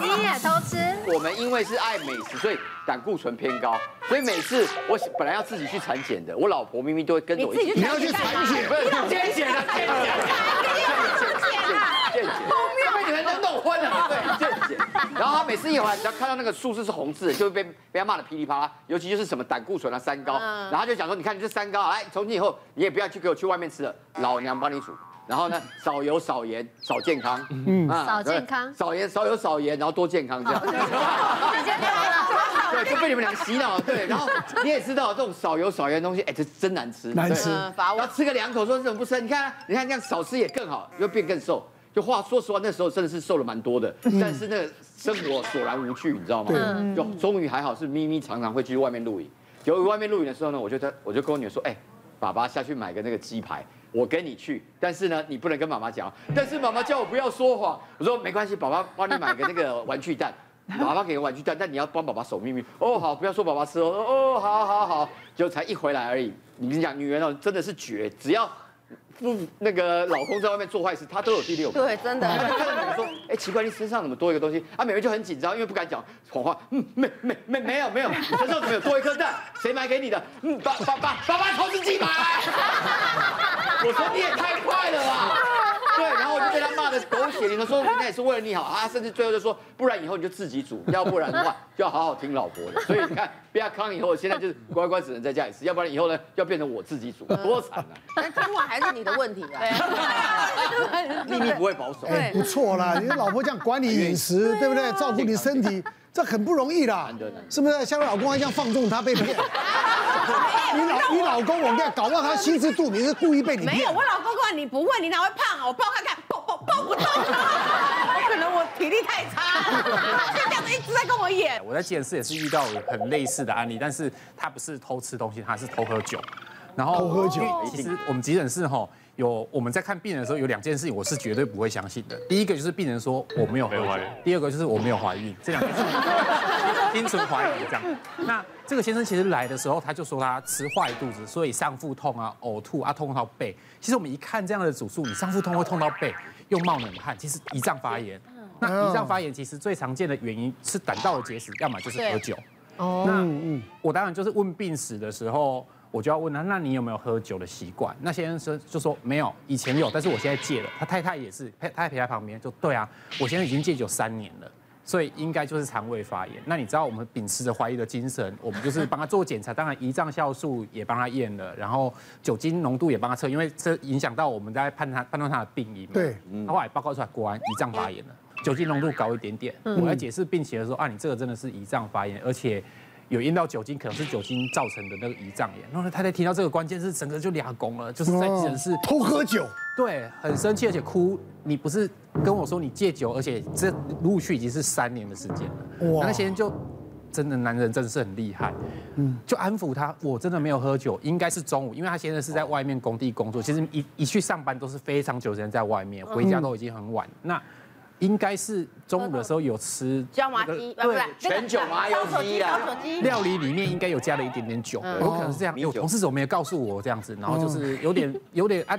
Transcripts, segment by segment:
你也偷吃？我们因为是爱美食，所以胆固醇偏高，所以每次我本来要自己去产检的，我老婆明明都会跟着我一起。你要去产检？不是健检的健检。健检。后面被你们都弄昏了。对，健检。然后他每次一回来，只要看到那个数字是红字的，就会被被他骂的噼里啪啦。尤其就是什么胆固醇啊、三高，然后他就讲说：“你看你这三高，来，从今以后你也不要去给我去外面吃了，老娘帮你煮。”然后呢，少油少盐少健康，嗯，少健康，少盐少油少盐，然后多健康这样。对，就被你们俩洗脑了。对，然后你也知道这种少油少盐的东西，哎，这真难吃，难吃。然后吃个两口说怎么不吃？你看，你看这样少吃也更好，又变更瘦。就话说实话，那时候真的是瘦了蛮多的，但是那个生活索然无趣，你知道吗？就终于还好是咪咪常常会去外面露营。由于外面露营的时候呢，我就在我就跟我女儿说，哎，爸爸下去买个那个鸡排。我跟你去，但是呢，你不能跟妈妈讲。但是妈妈叫我不要说谎，我说没关系，爸爸帮你买个那个玩具蛋，爸爸给个玩具蛋，但你要帮爸爸守秘密。哦，好，不要说爸爸吃哦。哦，好好好，就才一回来而已。你跟你讲，女人哦，真的是绝，只要不那个老公在外面做坏事，她都有第六感。对，真的。他就看到你说，哎，奇怪，你身上怎么多一个东西？啊，美美就很紧张，因为不敢讲谎话。嗯，没没没没有没有，你身上怎么有多一颗蛋？谁买给你的？嗯，爸爸爸爸爸偷吃鸡排。我说你也太快了吧！对，然后我就被他骂的狗血淋头，说人家也是为了你好啊，甚至最后就说，不然以后你就自己煮，要不然的话就要好好听老婆的。所以你看，被他康以后，现在就是乖乖只能在家里吃，要不然以后呢，要变成我自己煮，多惨啊！但听完还是你的问题啊，秘密不会保守，哎，不错啦，你的老婆这样管理饮食，对不对？照顾你身体，这很不容易啦，是不是？像老公这样放纵他被骗。你老你老公，我跟你讲，搞不好他心知肚明，是故意被你骗。没有，我老公说你不会，你哪会胖啊？我抱看看，抱抱抱不动。体力太差，他就这样子一直在跟我演。我在急诊室也是遇到很类似的案例，但是他不是偷吃东西，他是偷喝酒。然后偷喝酒，其实我们急诊室哈有我们在看病人的时候有两件事情我是绝对不会相信的。第一个就是病人说我没有喝酒，第二个就是我没有怀孕，这两件事情心存怀疑这样。那这个先生其实来的时候他就说他吃坏肚子，所以上腹痛啊、呕吐啊、痛到背。其实我们一看这样的主诉，你上腹痛会痛到背，又冒冷汗，其实胰脏发炎。那胰脏发炎其实最常见的原因是胆道的结石，要么就是喝酒。哦，那我当然就是问病史的时候。我就要问他，那你有没有喝酒的习惯？那先生就说没有，以前有，但是我现在戒了。他太太也是，太太陪在旁边，就对啊，我现在已经戒酒三年了，所以应该就是肠胃发炎。那你知道我们秉持着怀疑的精神，我们就是帮他做检查，当然胰脏酵素也帮他验了，然后酒精浓度也帮他测，因为这影响到我们在判他判断他的病因嘛。对，他后来报告出来，果然胰脏发炎了，酒精浓度高一点点。我来解释病情的时候，啊，你这个真的是胰脏发炎，而且。有阴道酒精，可能是酒精造成的那个胰脏炎。然后太太听到这个关键是整个就俩拱了，就是在急诊室偷喝酒，对，很生气而且哭。你不是跟我说你戒酒，而且这陆续已经是三年的时间了。哇，那些人就真的男人真的是很厉害，嗯，就安抚他，我真的没有喝酒，应该是中午，因为他现在是在外面工地工作，其实一一去上班都是非常久时间在外面，回家都已经很晚。那应该是中午的时候有吃椒麻鸡，对，全酒麻油鸡啊。料理里面应该有加了一点点酒，有可能是这样。有同事怎么没有告诉我这样子？然后就是有点有点啊，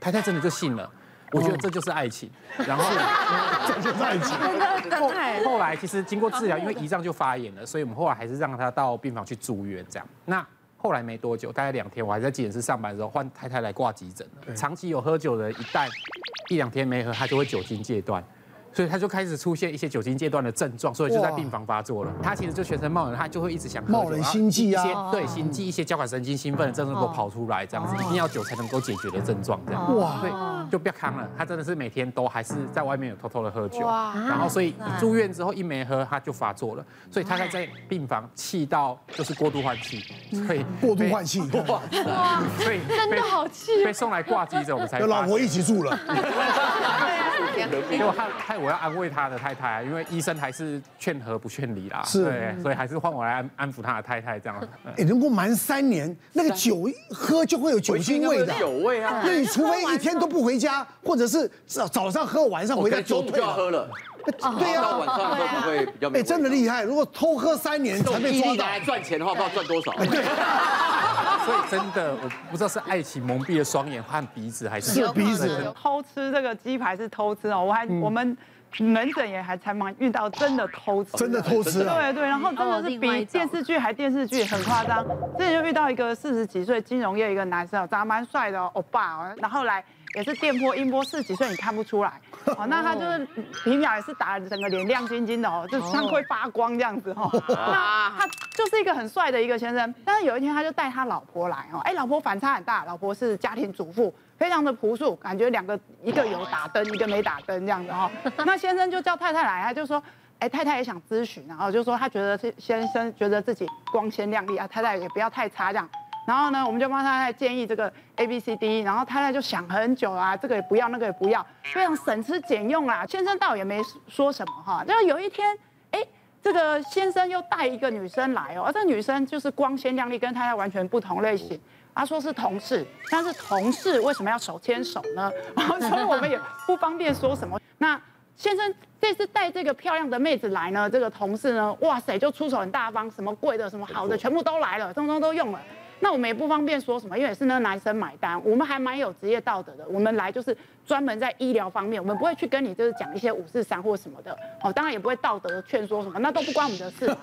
太太真的就信了。我觉得这就是爱情。然后 这就是爱情。后后来其实经过治疗，因为胰脏就发炎了，所以我们后来还是让他到病房去住院这样。那后来没多久，大概两天，我还在急诊室上班的时候，换太太来挂急诊了。长期有喝酒的，一旦一两天没喝，他就会酒精戒断。所以他就开始出现一些酒精戒断的症状，所以就在病房发作了。他其实就全身冒冷，他就会一直想冒冷心悸啊，对，心悸，一些交感神经兴奋的症状都跑出来，这样子一定要酒才能够解决的症状，这样。哇，对，就不要扛了。他真的是每天都还是在外面有偷偷的喝酒，然后所以住院之后一没喝他就发作了，所以他才在病房气到就是过度换气，所以过度换气，哇，所以真的好气，被送来挂急诊，我们才跟老婆一起住了。结果害害我要安慰他的太太，因为医生还是劝和不劝离啦。是，对，所以还是换我来安安抚他的太太这样。哎，能够瞒三年，那个酒喝就会有酒精味的。酒味啊！那你除非一天都不回家，或者是早早上喝，晚上回家酒退了。喝了。对呀，晚上会不会比较。哎，真的厉害！如果偷喝三年才被抓到，来赚钱的话，不知道赚多少。对。所以真的，我不知道是爱情蒙蔽了双眼和鼻子，还是是鼻子。偷吃这个鸡排是偷吃哦，我还我们门诊也还才蛮遇到真的偷吃，真的偷吃啊！对对，然后真的是比电视剧还电视剧很夸张。之前就遇到一个四十几岁金融业一个男生，长得蛮帅的欧巴哦，然后来也是电波音波，四十几岁你看不出来。哦，那他就是皮秒也是打整个脸亮晶晶的哦，就是像会发光这样子哦。那他就是一个很帅的一个先生，但是有一天他就带他老婆来哦，哎，老婆反差很大，老婆是家庭主妇，非常的朴素，感觉两个一个有打灯，一个没打灯这样子哈。那先生就叫太太来，他就说，哎，太太也想咨询，然后就说他觉得先生觉得自己光鲜亮丽啊，太太也不要太差这样。然后呢，我们就帮太太建议这个 A B C D，然后太太就想很久啊，这个也不要，那个也不要，非常省吃俭用啦。先生倒也没说什么哈。就有一天，哎，这个先生又带一个女生来哦，而这个女生就是光鲜亮丽，跟太太完全不同类型。他说是同事，但是同事为什么要手牵手呢？然 后所以我们也不方便说什么。那先生这次带这个漂亮的妹子来呢，这个同事呢，哇塞，就出手很大方，什么贵的、什么好的，全部都来了，通通都用了。那我们也不方便说什么，因为也是那个男生买单，我们还蛮有职业道德的。我们来就是专门在医疗方面，我们不会去跟你就是讲一些五四三或什么的，哦，当然也不会道德劝说什么，那都不关我们的事，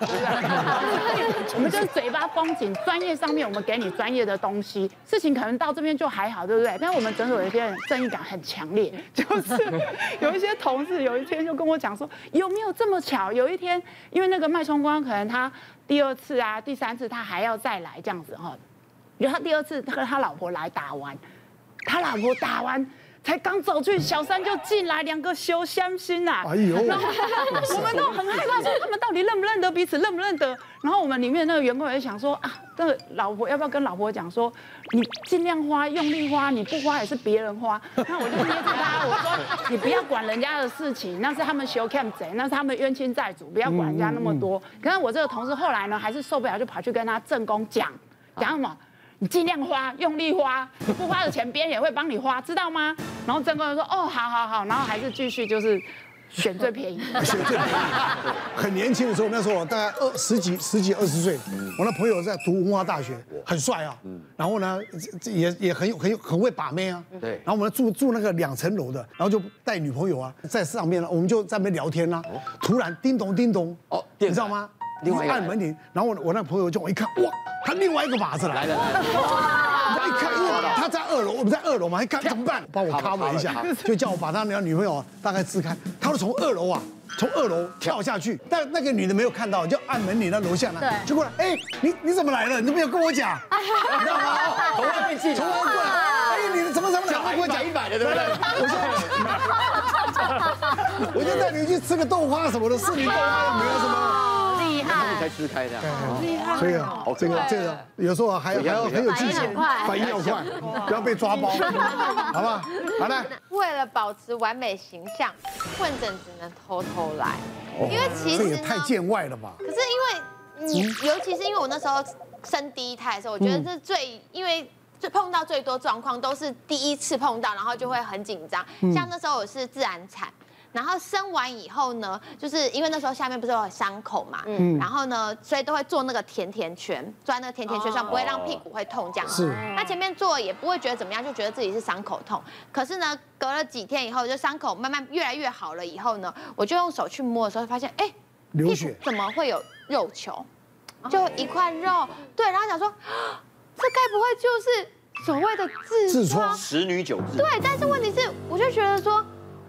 我们就是嘴巴封紧，专业上面我们给你专业的东西，事情可能到这边就还好，对不对？但我们诊所有一些正义感很强烈，就是有一些同事有一天就跟我讲说，有没有这么巧？有一天因为那个脉冲光可能他第二次啊、第三次他还要再来这样子哈。然后他第二次他跟他老婆来打完，他老婆打完才刚走去，小三就进来，两个修相心呐。哎呦！然后我们都很害怕，说他们到底认不认得彼此，认不认得？然后我们里面那个员工也想说啊，这个老婆要不要跟老婆讲说，你尽量花，用力花，你不花也是别人花。那我就捏着他，我说你不要管人家的事情，那是他们修 cam 贼，那是他们冤亲债主，不要管人家那么多。可是我这个同事后来呢，还是受不了，就跑去跟他正宫讲，讲什么？你尽量花，用力花，你不花的钱别人也会帮你花，知道吗？然后正宫就说：“哦，好好好。”然后还是继续就是选最便宜，选最便宜。很年轻的时候，那时候我大概二十几、十几、二十岁，我那朋友在读文化大学，很帅啊。然后呢，也也很有很有很会把妹啊。对。然后我们住住那个两层楼的，然后就带女朋友啊，在上面，我们就在那边聊天啦。突然叮咚叮咚，哦，你知道吗？另外按门铃，然后我我那朋友就我一看，哇，他另外一个靶子来了，我一看，因为他在二楼，我们在二楼嘛，一看怎么办？帮我 cover 一下，就叫我把他那个女朋友大概支开，他就从二楼啊，从二楼跳下去，但那个女的没有看到，就按门铃那楼下呢，就过来，哎，你你怎么来了？你都没有跟我讲，你知道吗？从外面进，从外面过来，哎，你怎么怎么讲？跟我讲一百的，对不对？我就带你去吃个豆花什么的，是你豆花又没有什么？才吃开的！所以啊，这个这个有时候还还要很有技巧，反应要快，不要被抓包，好不好？好的。为了保持完美形象，混诊只能偷偷来，因为其实这也太见外了吧？可是因为你，尤其是因为我那时候生第一胎的时候，我觉得这最因为最碰到最多状况都是第一次碰到，然后就会很紧张。像那时候我是自然产。然后生完以后呢，就是因为那时候下面不是有伤口嘛，嗯，然后呢，所以都会做那个甜甜圈，做在那个甜甜圈上，不会让屁股会痛这样子。那前面做也不会觉得怎么样，就觉得自己是伤口痛。可是呢，隔了几天以后，就伤口慢慢越来越好了以后呢，我就用手去摸的时候，发现哎，流血，怎么会有肉球？就一块肉，对，然后想说，这该不会就是所谓的痔疮？十女九痔。对，但是问题是，我就觉得说。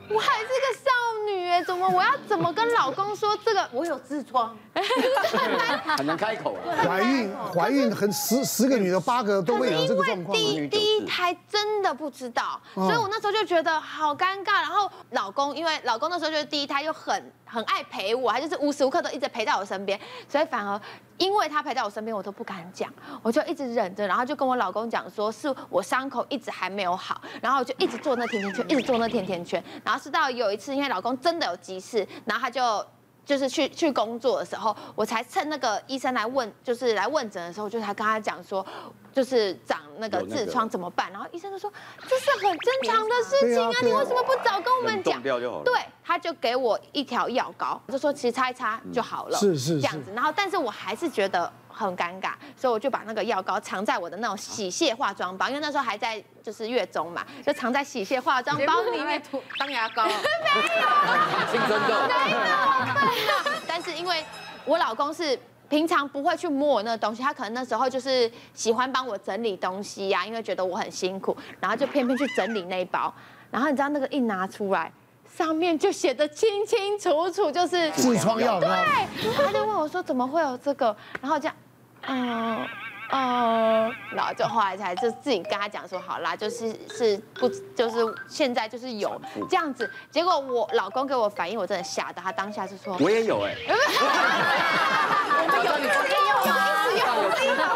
我还是个少女哎，怎么我要怎么跟老公说这个？我有痔疮，很难开口啊。怀孕怀孕很十十个女的八个都会有这个状况。第一第一胎真的不知道，所以我那时候就觉得好尴尬。然后老公因为老公那时候就是第一胎又很很爱陪我，他就是无时无刻都一直陪在我身边，所以反而。因为他陪在我身边，我都不敢讲，我就一直忍着，然后就跟我老公讲说，是我伤口一直还没有好，然后我就一直做那甜甜圈，一直做那甜甜圈，然后是到有一次，因为老公真的有急事，然后他就就是去去工作的时候，我才趁那个医生来问，就是来问诊的时候，就才跟他讲说。就是长那个痔疮怎么办？然后医生就说，这是很正常的事情啊，你为什么不早跟我们讲？对，他就给我一条药膏，就说其实擦一擦就好了，是是这样子。然后但是我还是觉得很尴尬，所以我就把那个药膏藏在我的那种洗卸化妆包，因为那时候还在就是月中嘛，就藏在洗卸化妆包里面涂当牙膏。没有，青春痘。但是因为我老公是平常不会去摸我那个东西，他可能那时候就是喜欢帮我整理东西呀、啊，因为觉得我很辛苦，然后就偏偏去整理那一包，然后你知道那个一拿出来。上面就写的清清楚楚，就是痔疮药膏。对，他就问我说：“怎么会有这个？”然后这样，嗯嗯，然后就后来才就自己跟他讲说：“好啦，就是是不就是现在就是有这样子。”结果我老公给我反应，我真的吓到，他当下就说：“我也有哎。”我们有也，有，有，有，有，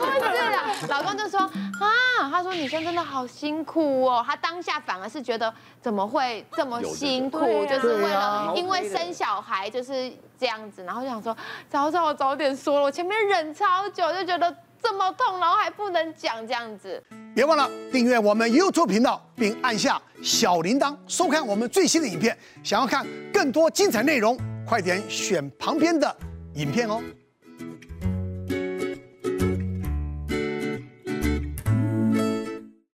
有，对了，老公就说。啊，他说女生真的好辛苦哦，他当下反而是觉得怎么会这么辛苦，就是为了因为生小孩就是这样子，然后就想说早知道我早点说了，我前面忍超久就觉得这么痛，然后还不能讲这样子。别忘了订阅我们 YouTube 频道，并按下小铃铛，收看我们最新的影片。想要看更多精彩内容，快点选旁边的影片哦。